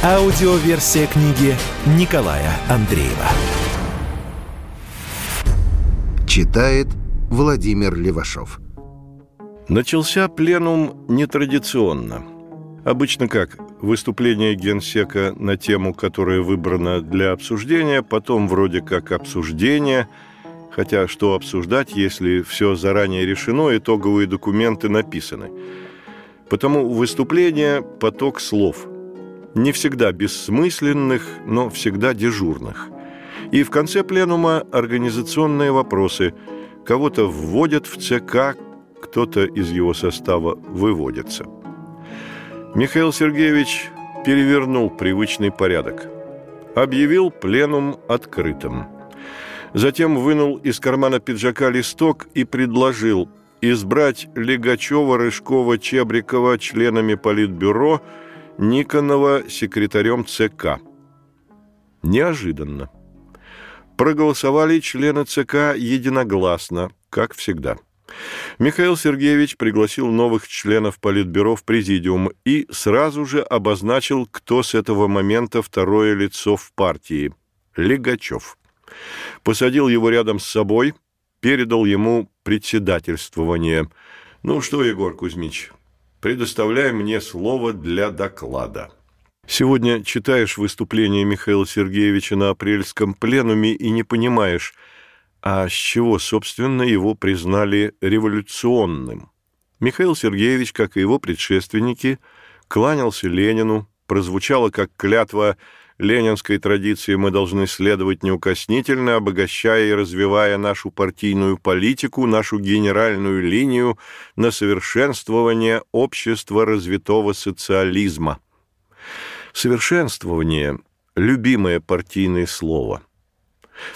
Аудиоверсия книги Николая Андреева. Читает Владимир Левашов. Начался пленум нетрадиционно. Обычно как? Выступление генсека на тему, которая выбрана для обсуждения, потом вроде как обсуждение, хотя что обсуждать, если все заранее решено, итоговые документы написаны. Потому выступление – поток слов. Не всегда бессмысленных, но всегда дежурных. И в конце пленума организационные вопросы. Кого-то вводят в ЦК, кто-то из его состава выводится. Михаил Сергеевич перевернул привычный порядок. Объявил пленум открытым. Затем вынул из кармана пиджака листок и предложил избрать Легачева, Рыжкова, Чебрикова членами Политбюро, Никонова секретарем ЦК. Неожиданно. Проголосовали члены ЦК единогласно, как всегда. Михаил Сергеевич пригласил новых членов Политбюро в президиум и сразу же обозначил, кто с этого момента второе лицо в партии – Легачев. Посадил его рядом с собой – передал ему председательствование. «Ну что, Егор Кузьмич, предоставляй мне слово для доклада». Сегодня читаешь выступление Михаила Сергеевича на апрельском пленуме и не понимаешь, а с чего, собственно, его признали революционным. Михаил Сергеевич, как и его предшественники, кланялся Ленину, прозвучало как клятва ленинской традиции мы должны следовать неукоснительно, обогащая и развивая нашу партийную политику, нашу генеральную линию на совершенствование общества развитого социализма. Совершенствование – любимое партийное слово.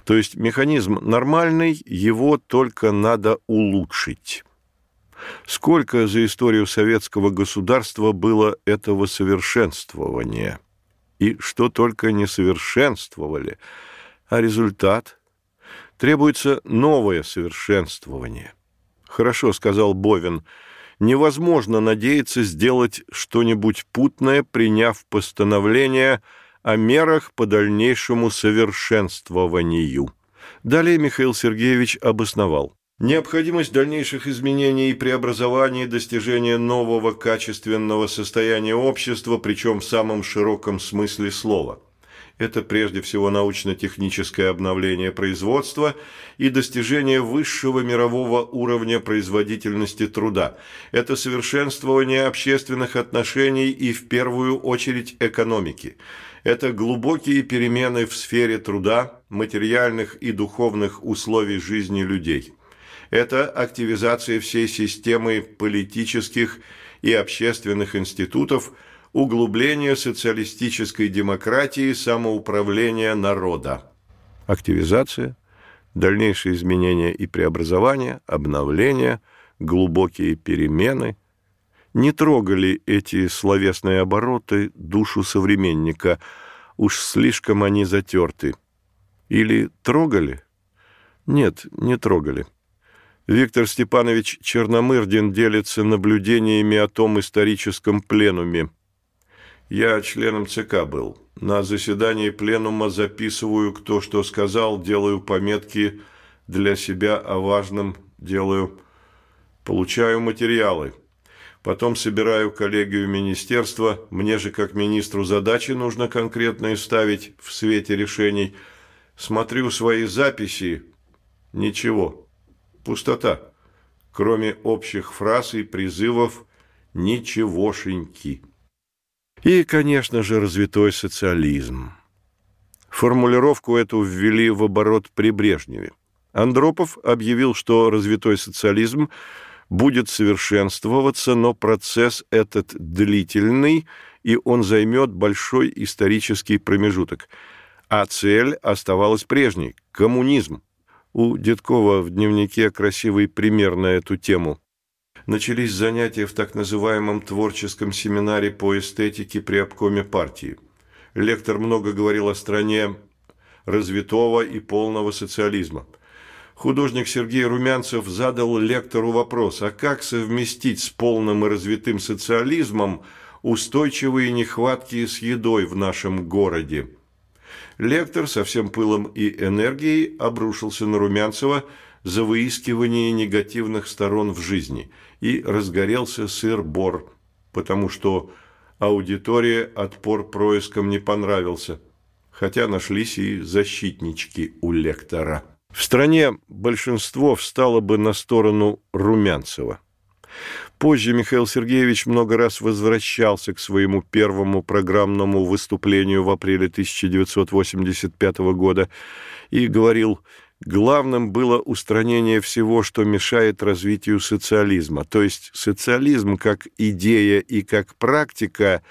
То есть механизм нормальный, его только надо улучшить. Сколько за историю советского государства было этого совершенствования – и что только не совершенствовали, а результат требуется новое совершенствование. Хорошо, сказал Бовин, невозможно надеяться сделать что-нибудь путное, приняв постановление о мерах по дальнейшему совершенствованию. Далее Михаил Сергеевич обосновал. Необходимость дальнейших изменений и преобразований, достижения нового качественного состояния общества, причем в самом широком смысле слова. Это прежде всего научно-техническое обновление производства и достижение высшего мирового уровня производительности труда. Это совершенствование общественных отношений и, в первую очередь, экономики. Это глубокие перемены в сфере труда, материальных и духовных условий жизни людей это активизация всей системы политических и общественных институтов, углубление социалистической демократии, самоуправления народа. Активизация, дальнейшие изменения и преобразования, обновления, глубокие перемены не трогали эти словесные обороты душу современника, уж слишком они затерты. Или трогали? Нет, не трогали. Виктор Степанович Черномырдин делится наблюдениями о том историческом пленуме. Я членом ЦК был. На заседании пленума записываю, кто что сказал, делаю пометки для себя о важном, делаю, получаю материалы. Потом собираю коллегию министерства. Мне же, как министру, задачи нужно конкретные ставить в свете решений. Смотрю свои записи. Ничего. Пустота. Кроме общих фраз и призывов «ничегошеньки». И, конечно же, развитой социализм. Формулировку эту ввели в оборот при Брежневе. Андропов объявил, что развитой социализм будет совершенствоваться, но процесс этот длительный, и он займет большой исторический промежуток. а цель оставалась прежней – коммунизм. У Дедкова в дневнике красивый пример на эту тему. Начались занятия в так называемом творческом семинаре по эстетике при обкоме партии. Лектор много говорил о стране развитого и полного социализма. Художник Сергей Румянцев задал лектору вопрос, а как совместить с полным и развитым социализмом устойчивые нехватки с едой в нашем городе? Лектор со всем пылом и энергией обрушился на Румянцева за выискивание негативных сторон в жизни и разгорелся сыр-бор, потому что аудитория отпор проискам не понравился, хотя нашлись и защитнички у лектора. В стране большинство встало бы на сторону Румянцева. Позже Михаил Сергеевич много раз возвращался к своему первому программному выступлению в апреле 1985 года и говорил, главным было устранение всего, что мешает развитию социализма. То есть социализм как идея и как практика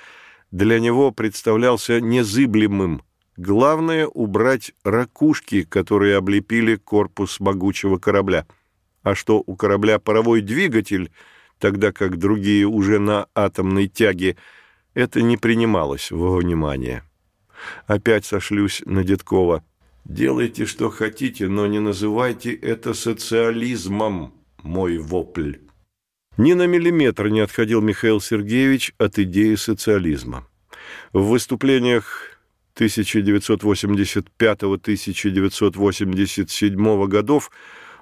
для него представлялся незыблемым. Главное – убрать ракушки, которые облепили корпус могучего корабля. А что у корабля паровой двигатель – тогда как другие уже на атомной тяге, это не принималось во внимание. Опять сошлюсь на Дедкова. «Делайте, что хотите, но не называйте это социализмом, мой вопль». Ни на миллиметр не отходил Михаил Сергеевич от идеи социализма. В выступлениях 1985-1987 годов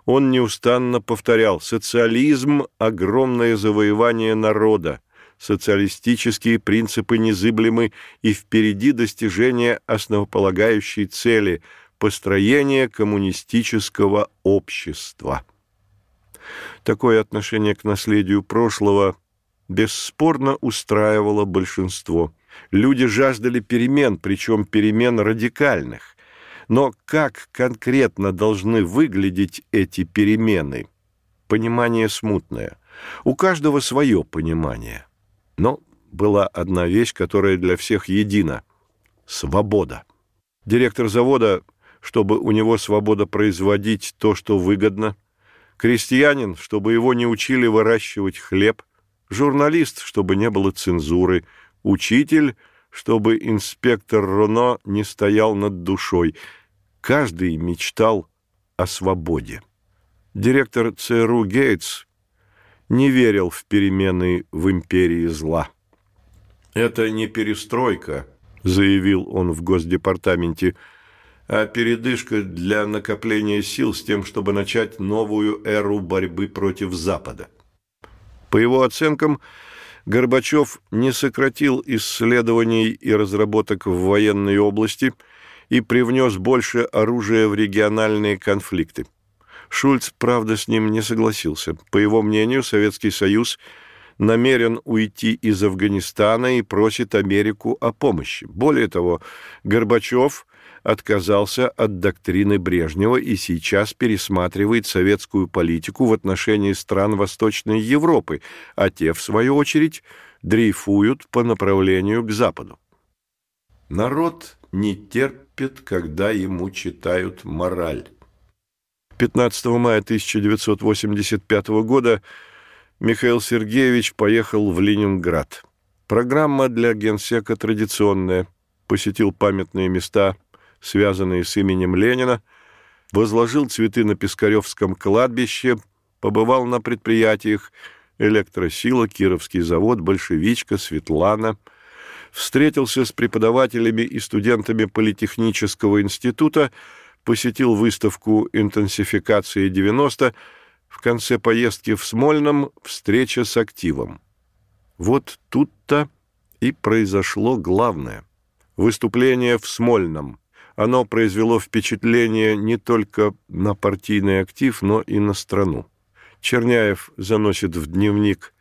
он неустанно повторял «социализм – огромное завоевание народа, социалистические принципы незыблемы и впереди достижения основополагающей цели – построения коммунистического общества». Такое отношение к наследию прошлого бесспорно устраивало большинство. Люди жаждали перемен, причем перемен радикальных, но как конкретно должны выглядеть эти перемены? Понимание смутное. У каждого свое понимание. Но была одна вещь, которая для всех едина – свобода. Директор завода, чтобы у него свобода производить то, что выгодно, крестьянин, чтобы его не учили выращивать хлеб, журналист, чтобы не было цензуры, учитель, чтобы инспектор Руно не стоял над душой – Каждый мечтал о свободе. Директор ЦРУ Гейтс не верил в перемены в империи зла. «Это не перестройка», – заявил он в Госдепартаменте, а передышка для накопления сил с тем, чтобы начать новую эру борьбы против Запада. По его оценкам, Горбачев не сократил исследований и разработок в военной области – и привнес больше оружия в региональные конфликты. Шульц, правда, с ним не согласился. По его мнению, Советский Союз намерен уйти из Афганистана и просит Америку о помощи. Более того, Горбачев отказался от доктрины Брежнева и сейчас пересматривает советскую политику в отношении стран Восточной Европы, а те, в свою очередь, дрейфуют по направлению к Западу. Народ не терпит, когда ему читают мораль. 15 мая 1985 года Михаил Сергеевич поехал в Ленинград. Программа для генсека традиционная. Посетил памятные места, связанные с именем Ленина, возложил цветы на Пискаревском кладбище, побывал на предприятиях «Электросила», «Кировский завод», «Большевичка», «Светлана», встретился с преподавателями и студентами Политехнического института, посетил выставку «Интенсификация 90», в конце поездки в Смольном встреча с активом. Вот тут-то и произошло главное. Выступление в Смольном. Оно произвело впечатление не только на партийный актив, но и на страну. Черняев заносит в дневник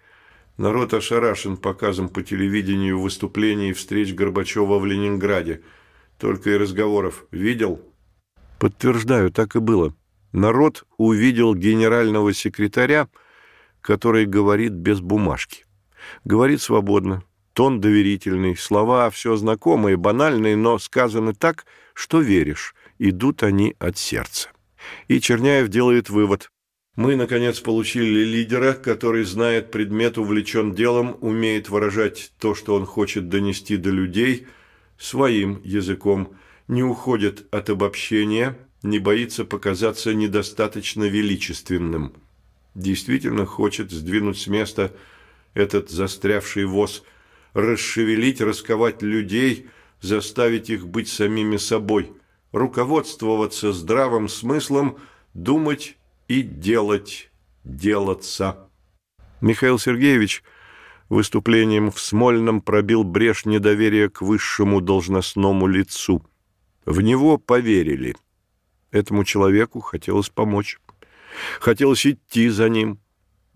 Народ ошарашен показом по телевидению выступлений и встреч Горбачева в Ленинграде. Только и разговоров. Видел? Подтверждаю, так и было. Народ увидел генерального секретаря, который говорит без бумажки. Говорит свободно, Тон доверительный, слова все знакомые, банальные, но сказаны так, что веришь. Идут они от сердца. И Черняев делает вывод. Мы, наконец, получили лидера, который знает предмет, увлечен делом, умеет выражать то, что он хочет донести до людей, своим языком, не уходит от обобщения, не боится показаться недостаточно величественным. Действительно хочет сдвинуть с места этот застрявший воз – расшевелить, расковать людей, заставить их быть самими собой, руководствоваться здравым смыслом, думать и делать, делаться. Михаил Сергеевич выступлением в Смольном пробил брешь недоверия к высшему должностному лицу. В него поверили. Этому человеку хотелось помочь. Хотелось идти за ним –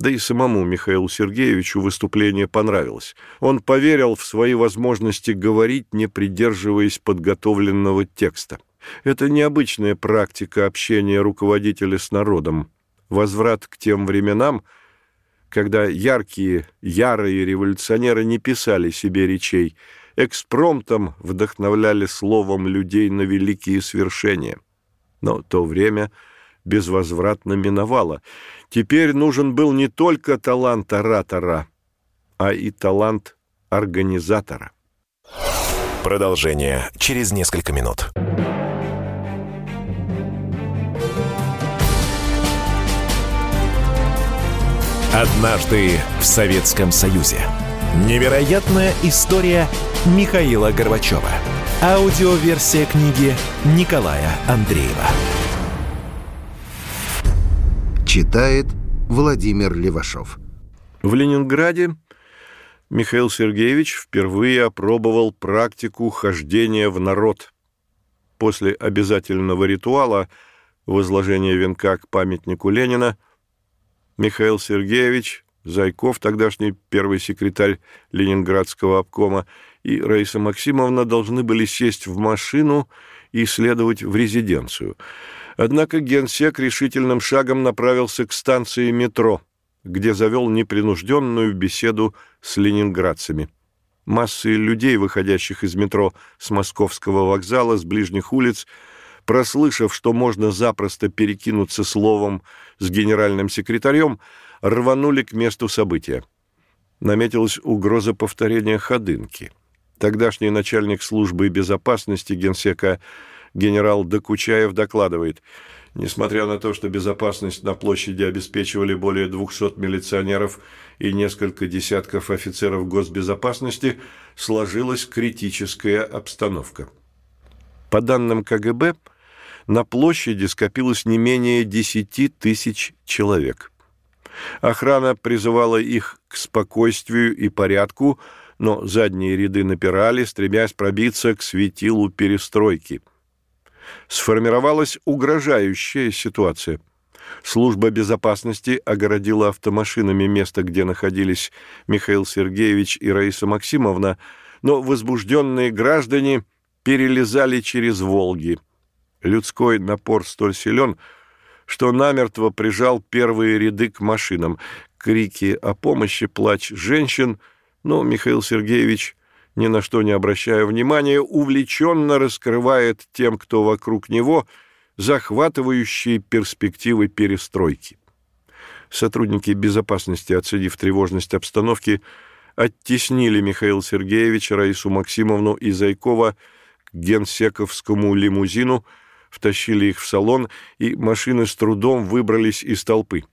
да и самому Михаилу Сергеевичу выступление понравилось. Он поверил в свои возможности говорить, не придерживаясь подготовленного текста. Это необычная практика общения руководителя с народом. Возврат к тем временам, когда яркие, ярые революционеры не писали себе речей, экспромтом вдохновляли словом людей на великие свершения. Но то время безвозвратно миновало, Теперь нужен был не только талант оратора, а и талант организатора. Продолжение через несколько минут. Однажды в Советском Союзе. Невероятная история Михаила Горбачева. Аудиоверсия книги Николая Андреева. Читает Владимир Левашов. В Ленинграде Михаил Сергеевич впервые опробовал практику хождения в народ. После обязательного ритуала возложения венка к памятнику Ленина Михаил Сергеевич, Зайков, тогдашний первый секретарь Ленинградского обкома, и Раиса Максимовна должны были сесть в машину и следовать в резиденцию – Однако генсек решительным шагом направился к станции метро, где завел непринужденную беседу с ленинградцами. Массы людей, выходящих из метро с московского вокзала, с ближних улиц, прослышав, что можно запросто перекинуться словом с генеральным секретарем, рванули к месту события. Наметилась угроза повторения ходынки. Тогдашний начальник службы безопасности генсека генерал Докучаев докладывает, несмотря на то, что безопасность на площади обеспечивали более 200 милиционеров и несколько десятков офицеров госбезопасности, сложилась критическая обстановка. По данным КГБ, на площади скопилось не менее 10 тысяч человек. Охрана призывала их к спокойствию и порядку, но задние ряды напирали, стремясь пробиться к светилу перестройки – сформировалась угрожающая ситуация. Служба безопасности огородила автомашинами место, где находились Михаил Сергеевич и Раиса Максимовна, но возбужденные граждане перелезали через Волги. Людской напор столь силен, что намертво прижал первые ряды к машинам. Крики о помощи, плач женщин, но Михаил Сергеевич ни на что не обращая внимания, увлеченно раскрывает тем, кто вокруг него, захватывающие перспективы перестройки. Сотрудники безопасности, оценив тревожность обстановки, оттеснили Михаила Сергеевича, Раису Максимовну и Зайкова к генсековскому лимузину, втащили их в салон, и машины с трудом выбрались из толпы.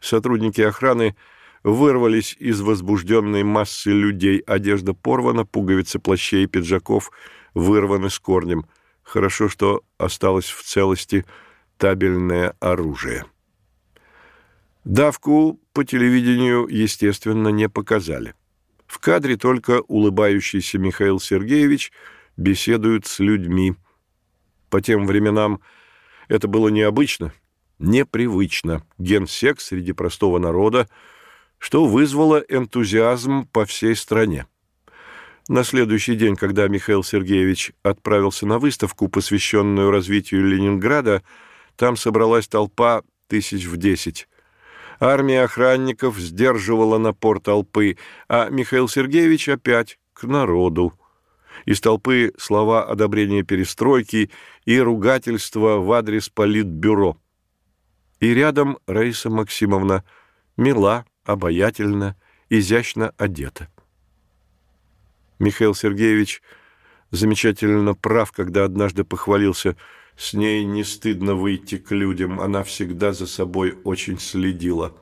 Сотрудники охраны – вырвались из возбужденной массы людей. Одежда порвана, пуговицы плащей и пиджаков вырваны с корнем. Хорошо, что осталось в целости табельное оружие. Давку по телевидению, естественно, не показали. В кадре только улыбающийся Михаил Сергеевич беседует с людьми. По тем временам это было необычно, непривычно. Генсек среди простого народа – что вызвало энтузиазм по всей стране. На следующий день, когда Михаил Сергеевич отправился на выставку, посвященную развитию Ленинграда, там собралась толпа тысяч в десять. Армия охранников сдерживала напор толпы, а Михаил Сергеевич опять к народу. Из толпы слова одобрения перестройки и ругательства в адрес политбюро. И рядом Раиса Максимовна, мила, обаятельна, изящно одета. Михаил Сергеевич замечательно прав, когда однажды похвалился – с ней не стыдно выйти к людям, она всегда за собой очень следила.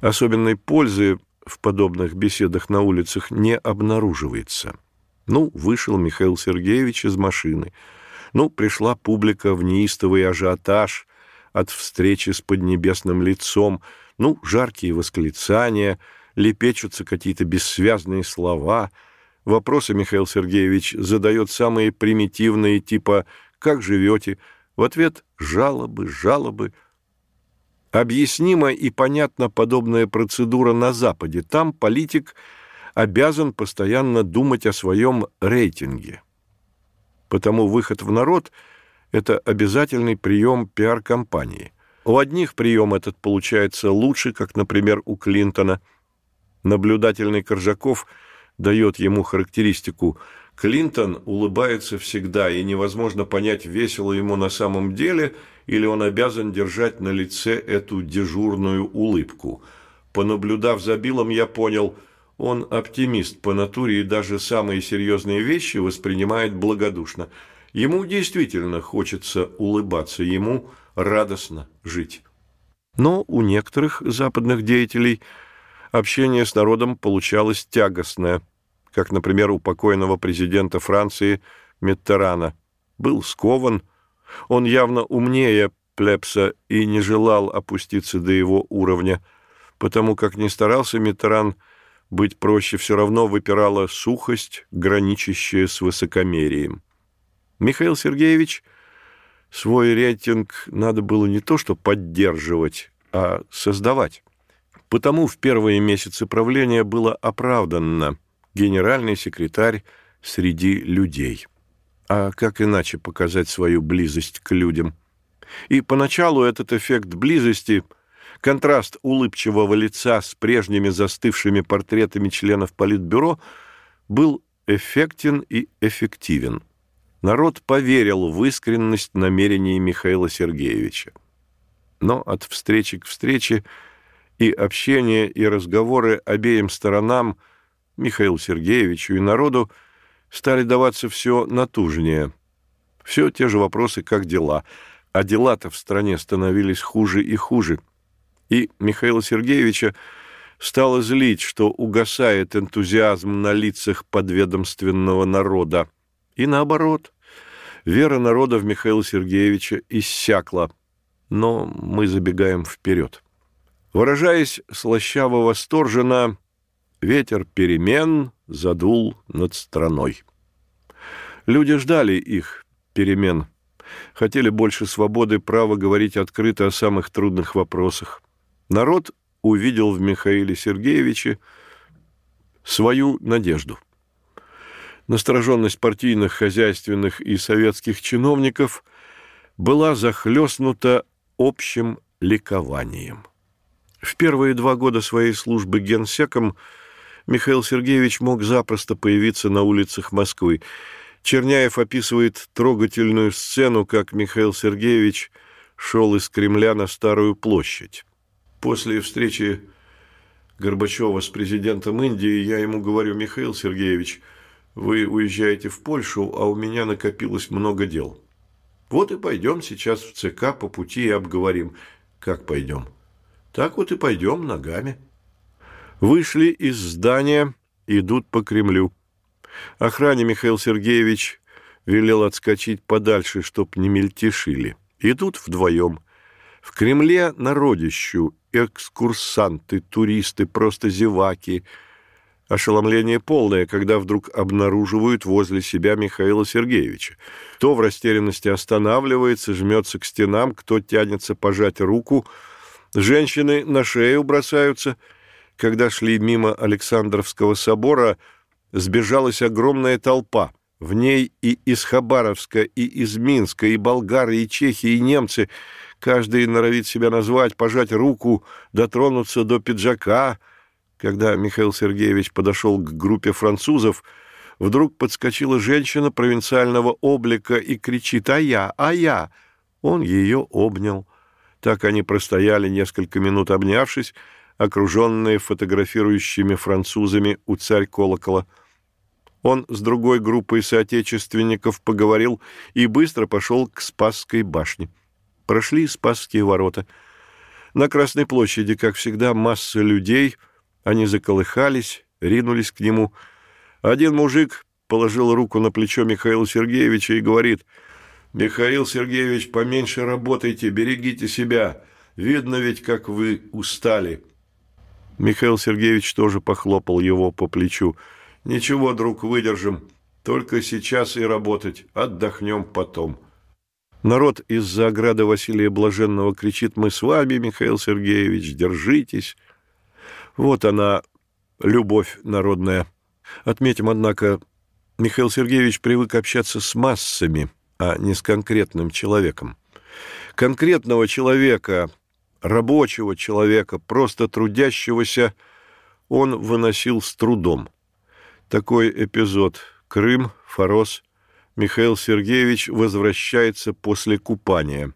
Особенной пользы в подобных беседах на улицах не обнаруживается. Ну, вышел Михаил Сергеевич из машины. Ну, пришла публика в неистовый ажиотаж от встречи с поднебесным лицом. Ну, жаркие восклицания, лепечутся какие-то бессвязные слова. Вопросы Михаил Сергеевич задает самые примитивные, типа как живете?» В ответ жалобы, жалобы. Объяснима и понятна подобная процедура на Западе. Там политик обязан постоянно думать о своем рейтинге. Потому выход в народ – это обязательный прием пиар-компании. У одних прием этот получается лучше, как, например, у Клинтона. Наблюдательный Коржаков дает ему характеристику – Клинтон улыбается всегда, и невозможно понять, весело ему на самом деле, или он обязан держать на лице эту дежурную улыбку. Понаблюдав за Биллом, я понял, он оптимист по натуре и даже самые серьезные вещи воспринимает благодушно. Ему действительно хочется улыбаться, ему радостно жить. Но у некоторых западных деятелей общение с народом получалось тягостное – как, например, у покойного президента Франции Миттерана. Был скован, он явно умнее Плепса и не желал опуститься до его уровня, потому как не старался Миттеран быть проще, все равно выпирала сухость, граничащая с высокомерием. Михаил Сергеевич свой рейтинг надо было не то что поддерживать, а создавать. Потому в первые месяцы правления было оправданно – генеральный секретарь среди людей. А как иначе показать свою близость к людям? И поначалу этот эффект близости, контраст улыбчивого лица с прежними застывшими портретами членов Политбюро, был эффектен и эффективен. Народ поверил в искренность намерений Михаила Сергеевича. Но от встречи к встрече и общения, и разговоры обеим сторонам – Михаилу Сергеевичу и народу стали даваться все натужнее. Все те же вопросы, как дела. А дела-то в стране становились хуже и хуже. И Михаила Сергеевича стало злить, что угасает энтузиазм на лицах подведомственного народа. И наоборот, вера народа в Михаила Сергеевича иссякла. Но мы забегаем вперед. Выражаясь слащаво-восторженно, Ветер перемен задул над страной. Люди ждали их, перемен. Хотели больше свободы, права говорить открыто о самых трудных вопросах. Народ увидел в Михаиле Сергеевиче свою надежду. Настороженность партийных, хозяйственных и советских чиновников была захлестнута общим ликованием. В первые два года своей службы генсеком – Михаил Сергеевич мог запросто появиться на улицах Москвы. Черняев описывает трогательную сцену, как Михаил Сергеевич шел из Кремля на Старую площадь. После встречи Горбачева с президентом Индии я ему говорю, Михаил Сергеевич, вы уезжаете в Польшу, а у меня накопилось много дел. Вот и пойдем сейчас в ЦК по пути и обговорим. Как пойдем? Так вот и пойдем ногами. Вышли из здания, идут по Кремлю. Охране Михаил Сергеевич велел отскочить подальше, чтоб не мельтешили. Идут вдвоем. В Кремле народищу, экскурсанты, туристы, просто зеваки. Ошеломление полное, когда вдруг обнаруживают возле себя Михаила Сергеевича. Кто в растерянности останавливается, жмется к стенам, кто тянется пожать руку. Женщины на шею бросаются – когда шли мимо Александровского собора, сбежалась огромная толпа. В ней и из Хабаровска, и из Минска, и болгары, и чехи, и немцы. Каждый норовит себя назвать, пожать руку, дотронуться до пиджака. Когда Михаил Сергеевич подошел к группе французов, Вдруг подскочила женщина провинциального облика и кричит «А я! А я!» Он ее обнял. Так они простояли несколько минут, обнявшись, окруженные фотографирующими французами у царь колокола. Он с другой группой соотечественников поговорил и быстро пошел к Спасской башне. Прошли Спасские ворота. На Красной площади, как всегда, масса людей. Они заколыхались, ринулись к нему. Один мужик положил руку на плечо Михаила Сергеевича и говорит, «Михаил Сергеевич, поменьше работайте, берегите себя. Видно ведь, как вы устали». Михаил Сергеевич тоже похлопал его по плечу. «Ничего, друг, выдержим. Только сейчас и работать. Отдохнем потом». Народ из-за ограды Василия Блаженного кричит «Мы с вами, Михаил Сергеевич, держитесь». Вот она, любовь народная. Отметим, однако, Михаил Сергеевич привык общаться с массами, а не с конкретным человеком. Конкретного человека, рабочего человека, просто трудящегося, он выносил с трудом. Такой эпизод. Крым, Форос, Михаил Сергеевич возвращается после купания.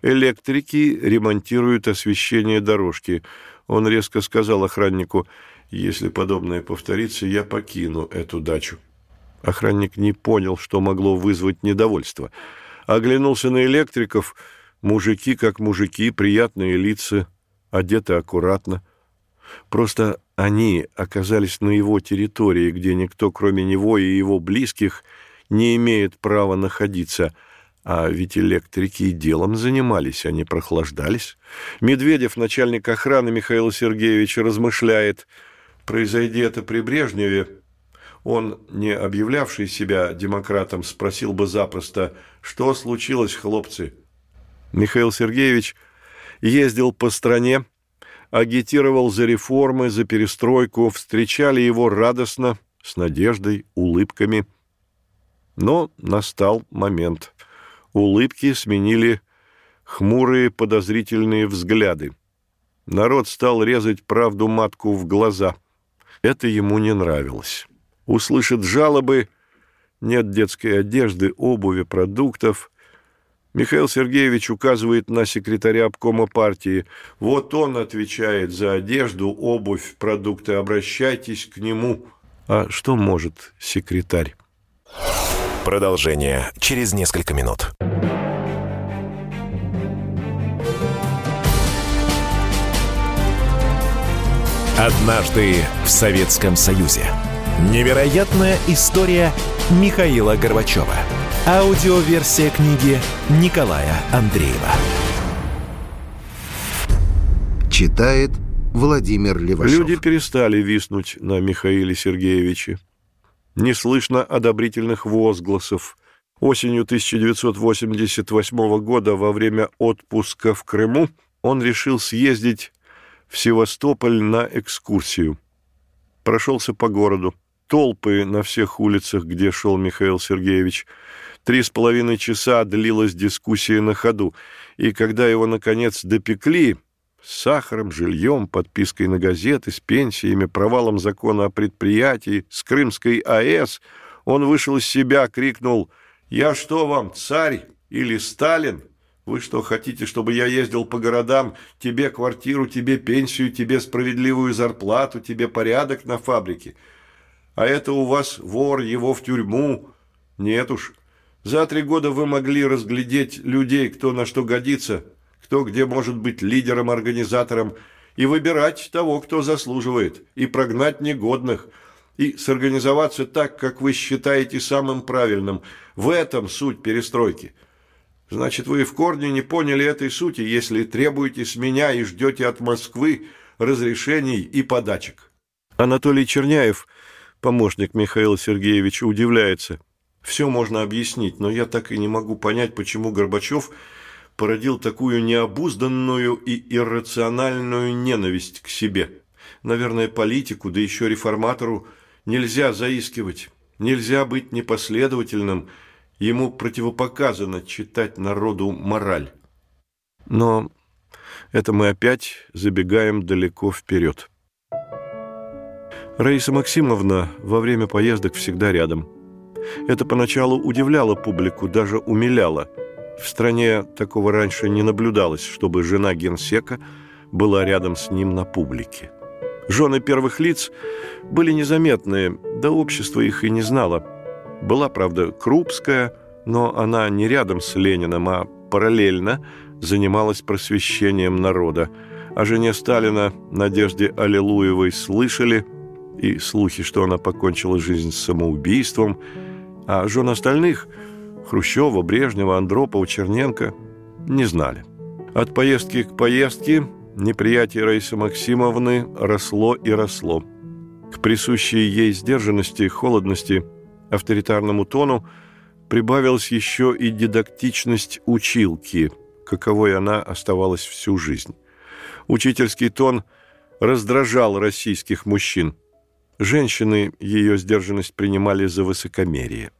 Электрики ремонтируют освещение дорожки. Он резко сказал охраннику, «Если подобное повторится, я покину эту дачу». Охранник не понял, что могло вызвать недовольство. Оглянулся на электриков. Мужики как мужики, приятные лица, одеты аккуратно. Просто они оказались на его территории, где никто, кроме него и его близких, не имеет права находиться. А ведь электрики и делом занимались, они прохлаждались. Медведев, начальник охраны Михаила Сергеевича, размышляет, произойди это при Брежневе, он, не объявлявший себя демократом, спросил бы запросто, что случилось, хлопцы? Михаил Сергеевич ездил по стране, агитировал за реформы, за перестройку, встречали его радостно, с надеждой, улыбками – но настал момент. Улыбки сменили хмурые подозрительные взгляды. Народ стал резать правду матку в глаза. Это ему не нравилось. Услышит жалобы, нет детской одежды, обуви, продуктов. Михаил Сергеевич указывает на секретаря обкома партии. Вот он отвечает за одежду, обувь, продукты. Обращайтесь к нему. А что может секретарь? Продолжение через несколько минут. Однажды в Советском Союзе. Невероятная история Михаила Горбачева. Аудиоверсия книги Николая Андреева. Читает Владимир Левашов. Люди перестали виснуть на Михаиле Сергеевиче не слышно одобрительных возгласов. Осенью 1988 года во время отпуска в Крыму он решил съездить в Севастополь на экскурсию. Прошелся по городу. Толпы на всех улицах, где шел Михаил Сергеевич. Три с половиной часа длилась дискуссия на ходу, и когда его, наконец, допекли, с сахаром, жильем, подпиской на газеты, с пенсиями, провалом закона о предприятии, с Крымской АЭС, он вышел из себя, крикнул «Я что вам, царь или Сталин? Вы что, хотите, чтобы я ездил по городам, тебе квартиру, тебе пенсию, тебе справедливую зарплату, тебе порядок на фабрике? А это у вас вор, его в тюрьму? Нет уж. За три года вы могли разглядеть людей, кто на что годится» кто где может быть лидером-организатором, и выбирать того, кто заслуживает, и прогнать негодных, и сорганизоваться так, как вы считаете самым правильным. В этом суть перестройки. Значит, вы в корне не поняли этой сути, если требуете с меня и ждете от Москвы разрешений и подачек. Анатолий Черняев, помощник Михаила Сергеевича, удивляется. Все можно объяснить, но я так и не могу понять, почему Горбачев – породил такую необузданную и иррациональную ненависть к себе. Наверное, политику, да еще реформатору, нельзя заискивать, нельзя быть непоследовательным, ему противопоказано читать народу мораль. Но это мы опять забегаем далеко вперед. Раиса Максимовна во время поездок всегда рядом. Это поначалу удивляло публику, даже умиляло. В стране такого раньше не наблюдалось, чтобы жена генсека была рядом с ним на публике. Жены первых лиц были незаметные, да общество их и не знало. Была, правда, Крупская, но она не рядом с Лениным, а параллельно занималась просвещением народа. О жене Сталина, Надежде Аллилуевой, слышали – и слухи, что она покончила жизнь самоубийством, а жен остальных – Хрущева, Брежнева, Андропова, Черненко – не знали. От поездки к поездке неприятие Раисы Максимовны росло и росло. К присущей ей сдержанности, холодности, авторитарному тону прибавилась еще и дидактичность училки, каковой она оставалась всю жизнь. Учительский тон раздражал российских мужчин – Женщины ее сдержанность принимали за высокомерие.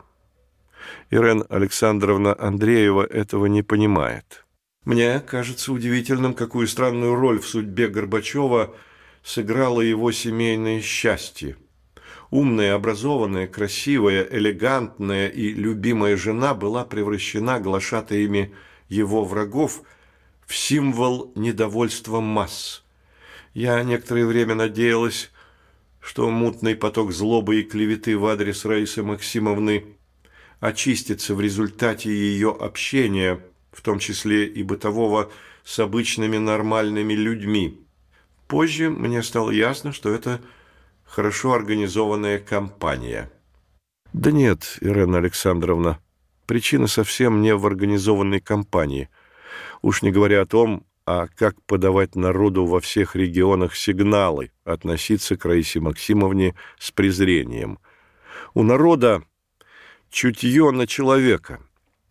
Ирен Александровна Андреева этого не понимает. Мне кажется удивительным, какую странную роль в судьбе Горбачева сыграло его семейное счастье. Умная, образованная, красивая, элегантная и любимая жена была превращена глашатаями его врагов в символ недовольства масс. Я некоторое время надеялась, что мутный поток злобы и клеветы в адрес Раисы Максимовны очистится в результате ее общения, в том числе и бытового, с обычными нормальными людьми. Позже мне стало ясно, что это хорошо организованная кампания. Да нет, Ирена Александровна, причина совсем не в организованной кампании. Уж не говоря о том, а как подавать народу во всех регионах сигналы, относиться к Раисе Максимовне с презрением. У народа чутье на человека.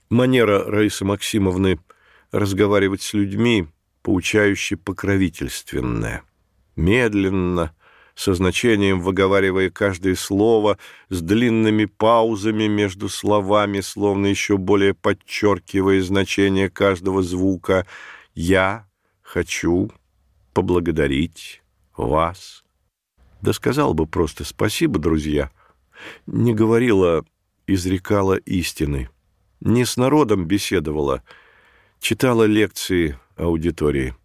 Манера Раисы Максимовны разговаривать с людьми поучающе покровительственная. Медленно, со значением выговаривая каждое слово, с длинными паузами между словами, словно еще более подчеркивая значение каждого звука – я хочу поблагодарить вас. Да сказал бы просто спасибо, друзья. Не говорила, изрекала истины. Не с народом беседовала, читала лекции аудитории.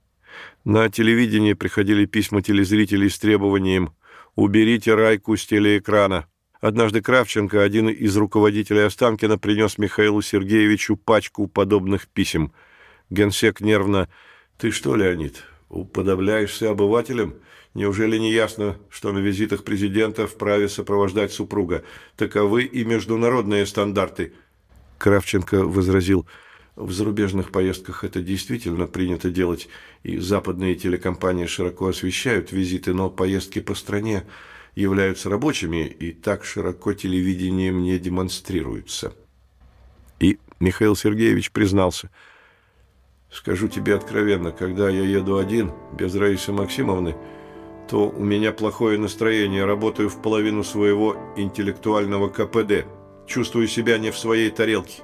На телевидении приходили письма телезрителей с требованием «Уберите Райку с телеэкрана». Однажды Кравченко, один из руководителей Останкина, принес Михаилу Сергеевичу пачку подобных писем – Генсек нервно. «Ты что, Леонид, уподобляешься обывателям? Неужели не ясно, что на визитах президента вправе сопровождать супруга? Таковы и международные стандарты». Кравченко возразил, в зарубежных поездках это действительно принято делать, и западные телекомпании широко освещают визиты, но поездки по стране являются рабочими и так широко телевидением не демонстрируются. И Михаил Сергеевич признался – Скажу тебе откровенно, когда я еду один, без Раисы Максимовны, то у меня плохое настроение, работаю в половину своего интеллектуального КПД, чувствую себя не в своей тарелке.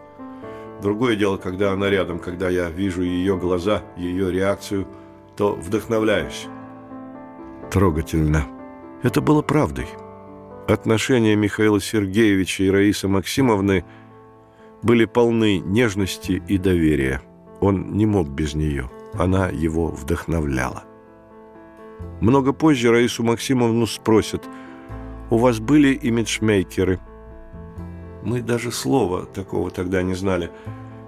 Другое дело, когда она рядом, когда я вижу ее глаза, ее реакцию, то вдохновляюсь. Трогательно. Это было правдой. Отношения Михаила Сергеевича и Раисы Максимовны были полны нежности и доверия. Он не мог без нее. Она его вдохновляла. Много позже Раису Максимовну спросят, «У вас были имиджмейкеры?» Мы даже слова такого тогда не знали.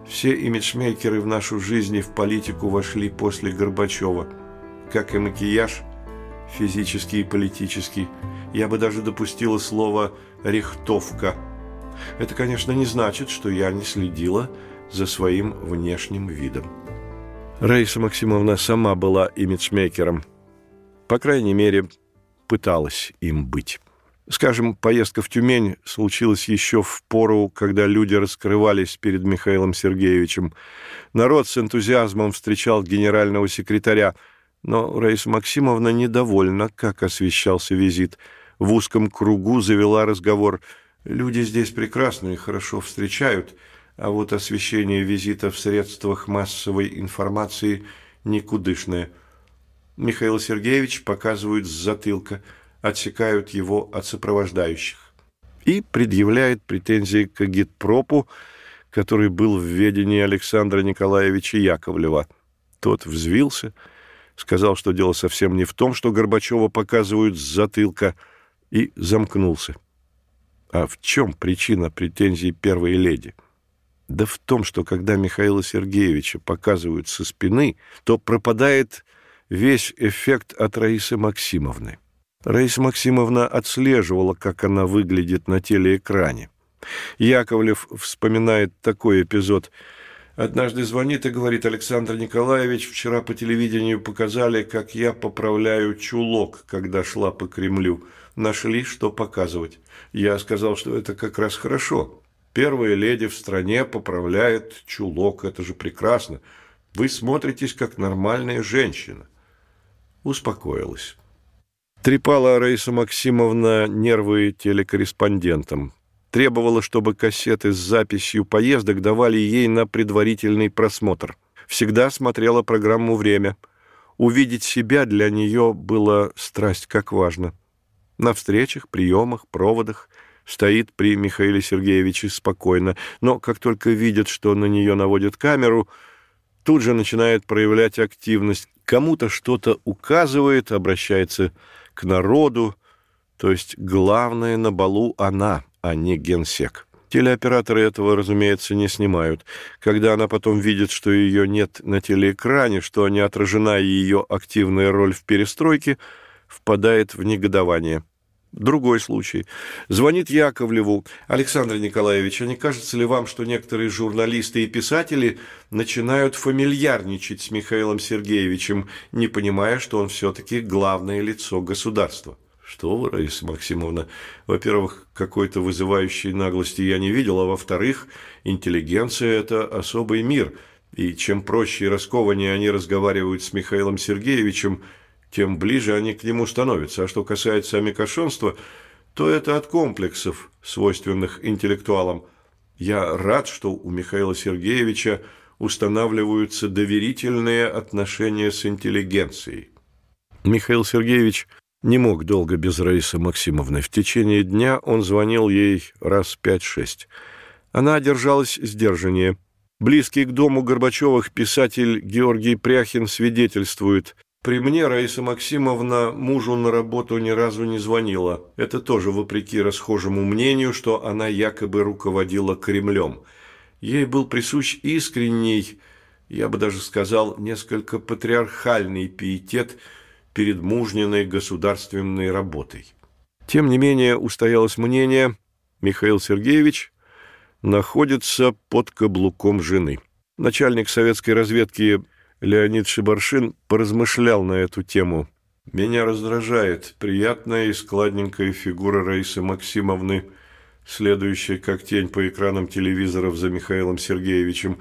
Все имиджмейкеры в нашу жизнь и в политику вошли после Горбачева. Как и макияж, физический и политический. Я бы даже допустила слово «рихтовка». Это, конечно, не значит, что я не следила за своим внешним видом. Раиса Максимовна сама была имиджмейкером. По крайней мере, пыталась им быть. Скажем, поездка в Тюмень случилась еще в пору, когда люди раскрывались перед Михаилом Сергеевичем. Народ с энтузиазмом встречал генерального секретаря, но Раиса Максимовна недовольна, как освещался визит. В узком кругу завела разговор. «Люди здесь прекрасно и хорошо встречают», а вот освещение визита в средствах массовой информации никудышное. Михаил Сергеевич показывает с затылка. отсекают его от сопровождающих. И предъявляет претензии к агитпропу, который был в ведении Александра Николаевича Яковлева. Тот взвился, сказал, что дело совсем не в том, что Горбачева показывают с затылка, и замкнулся. А в чем причина претензий первой леди? Да в том, что когда Михаила Сергеевича показывают со спины, то пропадает весь эффект от Раисы Максимовны. Раиса Максимовна отслеживала, как она выглядит на телеэкране. Яковлев вспоминает такой эпизод. Однажды звонит и говорит, Александр Николаевич, вчера по телевидению показали, как я поправляю чулок, когда шла по Кремлю. Нашли, что показывать. Я сказал, что это как раз хорошо. Первая леди в стране поправляет чулок, это же прекрасно. Вы смотритесь, как нормальная женщина. Успокоилась. Трепала Раиса Максимовна нервы телекорреспондентам. Требовала, чтобы кассеты с записью поездок давали ей на предварительный просмотр. Всегда смотрела программу «Время». Увидеть себя для нее было страсть как важно. На встречах, приемах, проводах стоит при Михаиле Сергеевиче спокойно, но как только видит, что на нее наводят камеру, тут же начинает проявлять активность, кому-то что-то указывает, обращается к народу, то есть главное на балу она, а не генсек. Телеоператоры этого, разумеется, не снимают. Когда она потом видит, что ее нет на телеэкране, что не отражена ее активная роль в перестройке, впадает в негодование. Другой случай. Звонит Яковлеву. Александр Николаевич, а не кажется ли вам, что некоторые журналисты и писатели начинают фамильярничать с Михаилом Сергеевичем, не понимая, что он все-таки главное лицо государства? Что вы, Раиса Максимовна? Во-первых, какой-то вызывающей наглости я не видел, а во-вторых, интеллигенция – это особый мир, и чем проще и раскованнее они разговаривают с Михаилом Сергеевичем – тем ближе они к нему становятся. А что касается амикошонства, то это от комплексов, свойственных интеллектуалам. Я рад, что у Михаила Сергеевича устанавливаются доверительные отношения с интеллигенцией. Михаил Сергеевич не мог долго без Раисы Максимовны. В течение дня он звонил ей раз пять-шесть. Она держалась сдержаннее. Близкий к дому Горбачевых писатель Георгий Пряхин свидетельствует, при мне Раиса Максимовна мужу на работу ни разу не звонила. Это тоже вопреки расхожему мнению, что она якобы руководила Кремлем. Ей был присущ искренний, я бы даже сказал, несколько патриархальный пиетет перед мужниной государственной работой. Тем не менее, устоялось мнение, Михаил Сергеевич находится под каблуком жены. Начальник советской разведки Леонид Шибаршин поразмышлял на эту тему. «Меня раздражает приятная и складненькая фигура Раисы Максимовны, следующая как тень по экранам телевизоров за Михаилом Сергеевичем.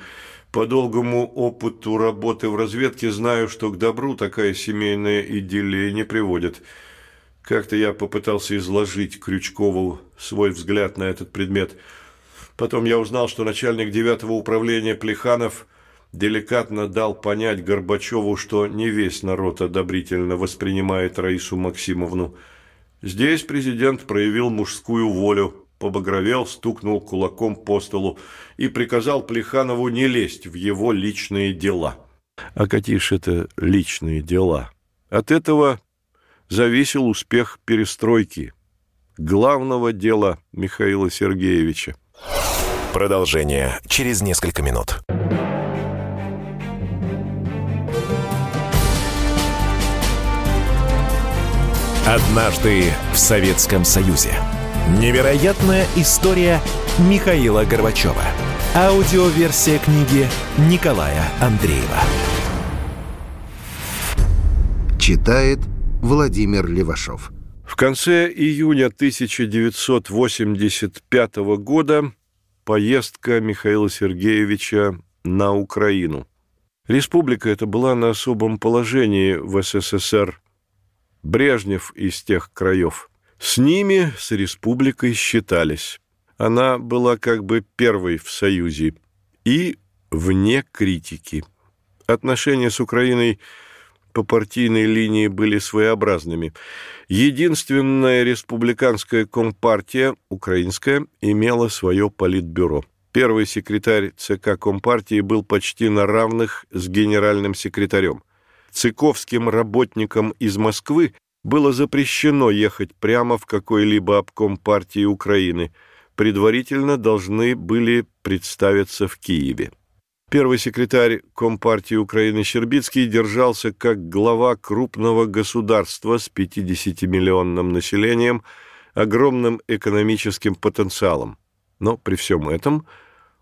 По долгому опыту работы в разведке знаю, что к добру такая семейная идиллия не приводит. Как-то я попытался изложить Крючкову свой взгляд на этот предмет. Потом я узнал, что начальник девятого управления Плеханов – деликатно дал понять Горбачеву, что не весь народ одобрительно воспринимает Раису Максимовну. Здесь президент проявил мужскую волю, побагровел, стукнул кулаком по столу и приказал Плеханову не лезть в его личные дела. А какие ж это личные дела? От этого зависел успех перестройки, главного дела Михаила Сергеевича. Продолжение через несколько минут. Однажды в Советском Союзе. Невероятная история Михаила Горбачева. Аудиоверсия книги Николая Андреева. Читает Владимир Левашов. В конце июня 1985 года поездка Михаила Сергеевича на Украину. Республика эта была на особом положении в СССР Брежнев из тех краев. С ними, с республикой, считались. Она была как бы первой в Союзе и вне критики. Отношения с Украиной по партийной линии были своеобразными. Единственная республиканская компартия, украинская, имела свое политбюро. Первый секретарь ЦК Компартии был почти на равных с генеральным секретарем. Цыковским работникам из Москвы было запрещено ехать прямо в какой-либо обком партии Украины. Предварительно должны были представиться в Киеве. Первый секретарь Компартии Украины Щербицкий держался как глава крупного государства с 50-миллионным населением, огромным экономическим потенциалом. Но при всем этом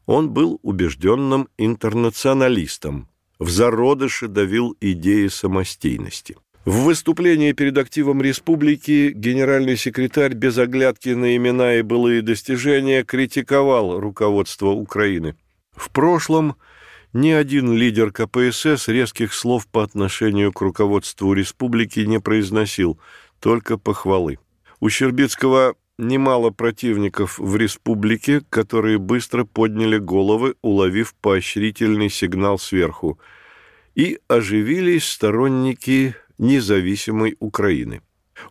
он был убежденным интернационалистом, в зародыше давил идеи самостийности. В выступлении перед активом республики генеральный секретарь без оглядки на имена и былые достижения критиковал руководство Украины. В прошлом – ни один лидер КПСС резких слов по отношению к руководству республики не произносил, только похвалы. У Щербицкого немало противников в республике, которые быстро подняли головы, уловив поощрительный сигнал сверху, и оживились сторонники независимой Украины.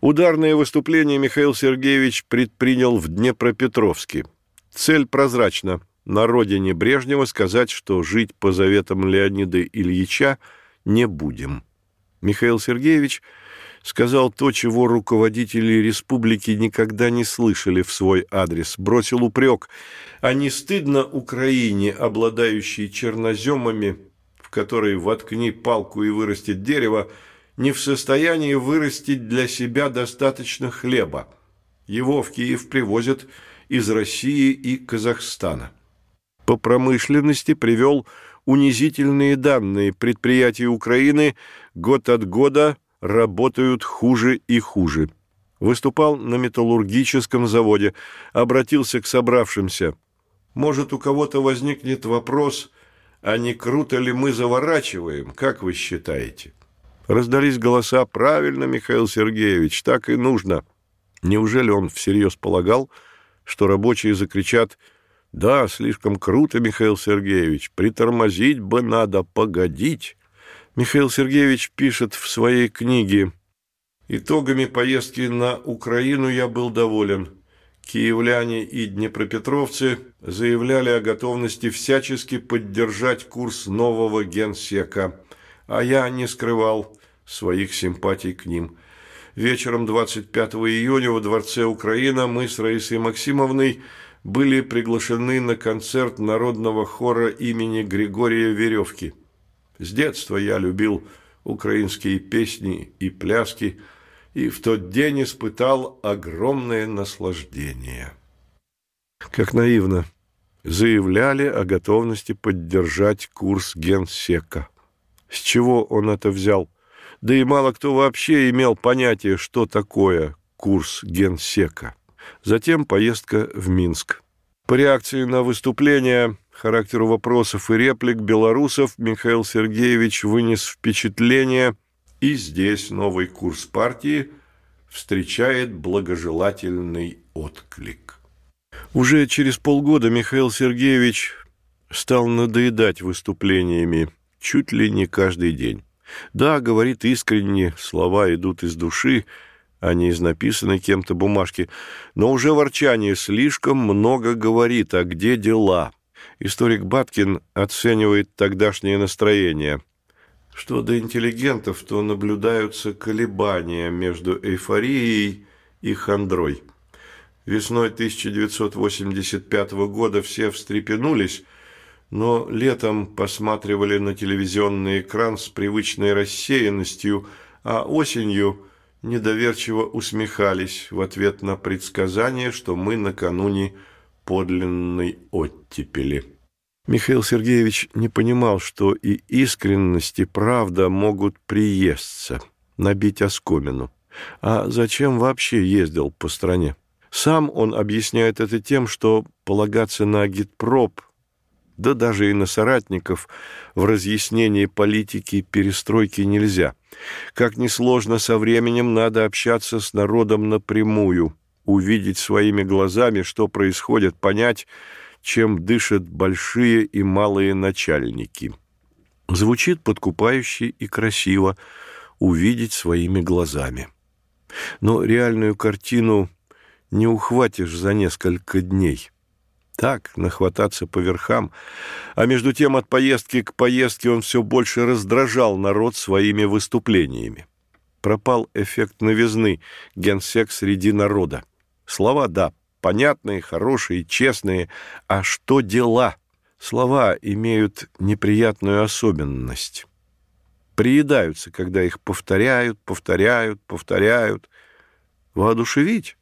Ударное выступление Михаил Сергеевич предпринял в Днепропетровске. Цель прозрачна – на родине Брежнева сказать, что жить по заветам Леонида Ильича не будем. Михаил Сергеевич сказал то, чего руководители республики никогда не слышали в свой адрес, бросил упрек, а не стыдно Украине, обладающей черноземами, в которой воткни палку и вырастет дерево, не в состоянии вырастить для себя достаточно хлеба. Его в Киев привозят из России и Казахстана по промышленности привел унизительные данные. Предприятия Украины год от года работают хуже и хуже. Выступал на металлургическом заводе, обратился к собравшимся. Может, у кого-то возникнет вопрос, а не круто ли мы заворачиваем, как вы считаете? Раздались голоса «Правильно, Михаил Сергеевич, так и нужно». Неужели он всерьез полагал, что рабочие закричат «Правильно, да, слишком круто, Михаил Сергеевич. Притормозить бы надо, погодить. Михаил Сергеевич пишет в своей книге «Итогами поездки на Украину я был доволен. Киевляне и днепропетровцы заявляли о готовности всячески поддержать курс нового генсека, а я не скрывал своих симпатий к ним». Вечером 25 июня во Дворце Украина мы с Раисой Максимовной – были приглашены на концерт народного хора имени Григория Веревки. С детства я любил украинские песни и пляски, и в тот день испытал огромное наслаждение. Как наивно заявляли о готовности поддержать курс генсека. С чего он это взял? Да и мало кто вообще имел понятие, что такое курс генсека. Затем поездка в Минск. По реакции на выступление, характеру вопросов и реплик белорусов Михаил Сергеевич вынес впечатление, и здесь новый курс партии встречает благожелательный отклик. Уже через полгода Михаил Сергеевич стал надоедать выступлениями чуть ли не каждый день. Да, говорит искренне, слова идут из души, а не из написанной кем-то бумажки. Но уже ворчание слишком много говорит, а где дела? Историк Баткин оценивает тогдашнее настроение. Что до интеллигентов, то наблюдаются колебания между эйфорией и хандрой. Весной 1985 года все встрепенулись, но летом посматривали на телевизионный экран с привычной рассеянностью, а осенью – недоверчиво усмехались в ответ на предсказание, что мы накануне подлинной оттепели. Михаил Сергеевич не понимал, что и искренность, и правда могут приесться, набить оскомину. А зачем вообще ездил по стране? Сам он объясняет это тем, что полагаться на агитпроп да даже и на соратников в разъяснении политики перестройки нельзя. Как ни сложно, со временем надо общаться с народом напрямую, увидеть своими глазами, что происходит, понять, чем дышат большие и малые начальники. Звучит подкупающе и красиво. увидеть своими глазами. Но реальную картину не ухватишь за несколько дней. Так, нахвататься по верхам. А между тем от поездки к поездке он все больше раздражал народ своими выступлениями. Пропал эффект новизны, генсек среди народа. Слова, да, понятные, хорошие, честные, а что дела? Слова имеют неприятную особенность. Приедаются, когда их повторяют, повторяют, повторяют. Воодушевить?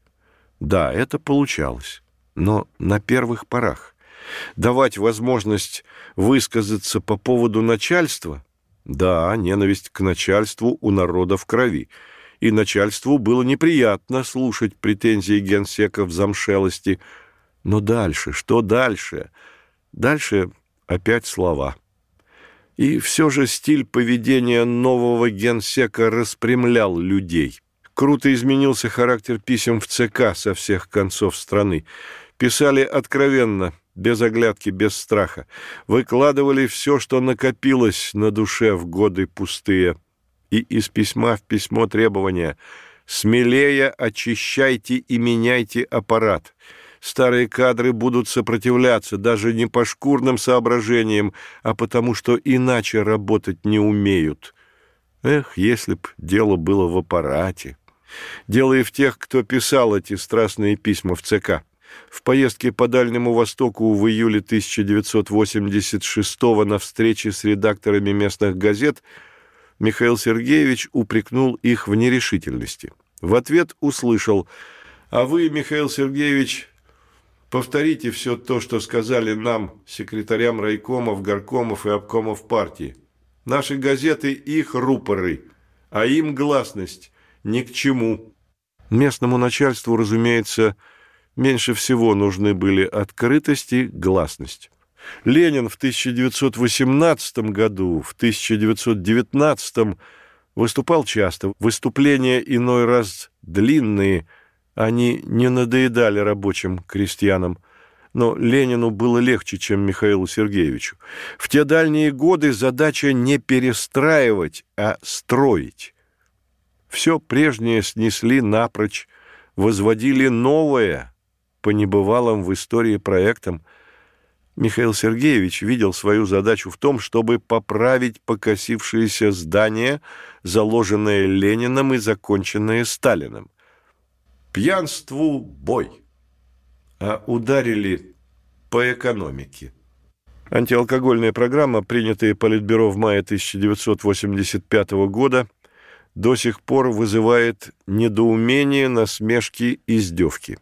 Да, это получалось, но на первых порах. Давать возможность высказаться по поводу начальства? Да, ненависть к начальству у народа в крови. И начальству было неприятно слушать претензии генсека в замшелости. Но дальше, что дальше? Дальше опять слова. И все же стиль поведения нового генсека распрямлял людей. Круто изменился характер писем в ЦК со всех концов страны. Писали откровенно, без оглядки, без страха. Выкладывали все, что накопилось на душе в годы пустые. И из письма в письмо требования «Смелее очищайте и меняйте аппарат». Старые кадры будут сопротивляться даже не по шкурным соображениям, а потому что иначе работать не умеют. Эх, если б дело было в аппарате. Дело и в тех, кто писал эти страстные письма в ЦК. В поездке по Дальнему Востоку в июле 1986 на встрече с редакторами местных газет Михаил Сергеевич упрекнул их в нерешительности. В ответ услышал «А вы, Михаил Сергеевич, повторите все то, что сказали нам, секретарям райкомов, горкомов и обкомов партии. Наши газеты – их рупоры, а им гласность ни к чему. Местному начальству, разумеется, меньше всего нужны были открытость и гласность. Ленин в 1918 году, в 1919 выступал часто. Выступления иной раз длинные, они не надоедали рабочим крестьянам. Но Ленину было легче, чем Михаилу Сергеевичу. В те дальние годы задача не перестраивать, а строить. Все прежнее снесли напрочь, возводили новое по небывалым в истории проектам. Михаил Сергеевич видел свою задачу в том, чтобы поправить покосившееся здание, заложенное Лениным и законченное Сталиным. Пьянству бой, а ударили по экономике. Антиалкогольная программа, принятая Политбюро в мае 1985 года, до сих пор вызывает недоумение, насмешки, издевки.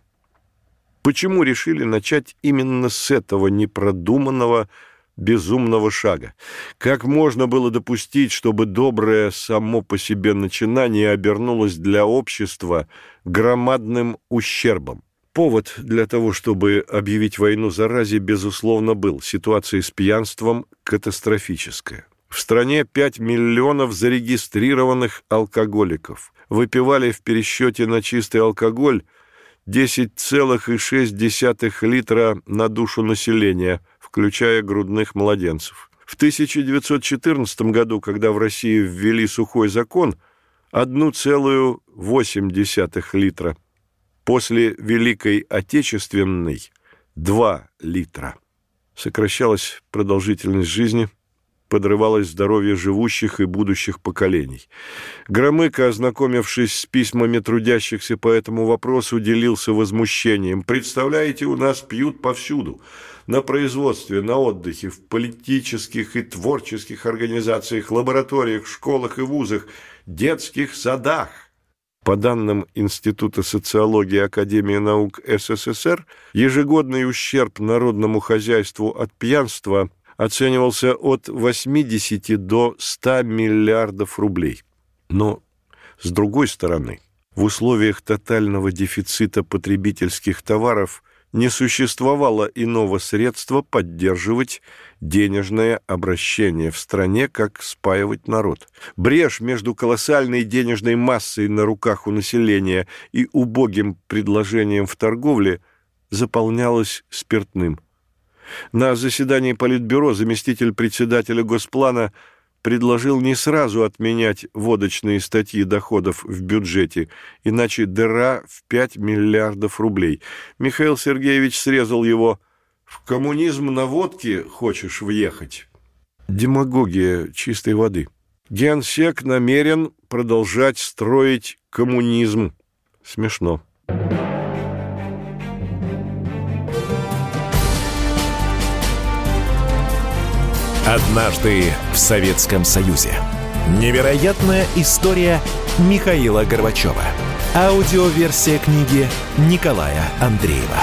Почему решили начать именно с этого непродуманного, безумного шага? Как можно было допустить, чтобы доброе само по себе начинание обернулось для общества громадным ущербом? Повод для того, чтобы объявить войну заразе, безусловно, был. Ситуация с пьянством катастрофическая. В стране 5 миллионов зарегистрированных алкоголиков. Выпивали в пересчете на чистый алкоголь 10,6 литра на душу населения, включая грудных младенцев. В 1914 году, когда в России ввели сухой закон, 1,8 литра. После Великой Отечественной – 2 литра. Сокращалась продолжительность жизни – подрывалось здоровье живущих и будущих поколений. Громыко, ознакомившись с письмами трудящихся по этому вопросу, делился возмущением. «Представляете, у нас пьют повсюду. На производстве, на отдыхе, в политических и творческих организациях, лабораториях, школах и вузах, детских садах». По данным Института социологии Академии наук СССР, ежегодный ущерб народному хозяйству от пьянства – оценивался от 80 до 100 миллиардов рублей. Но, с другой стороны, в условиях тотального дефицита потребительских товаров не существовало иного средства поддерживать денежное обращение в стране, как спаивать народ. Брешь между колоссальной денежной массой на руках у населения и убогим предложением в торговле заполнялась спиртным – на заседании Политбюро заместитель председателя Госплана предложил не сразу отменять водочные статьи доходов в бюджете, иначе дыра в 5 миллиардов рублей. Михаил Сергеевич срезал его «В коммунизм на водке хочешь въехать?» Демагогия чистой воды. Генсек намерен продолжать строить коммунизм. Смешно. Однажды в Советском Союзе. Невероятная история Михаила Горбачева. Аудиоверсия книги Николая Андреева.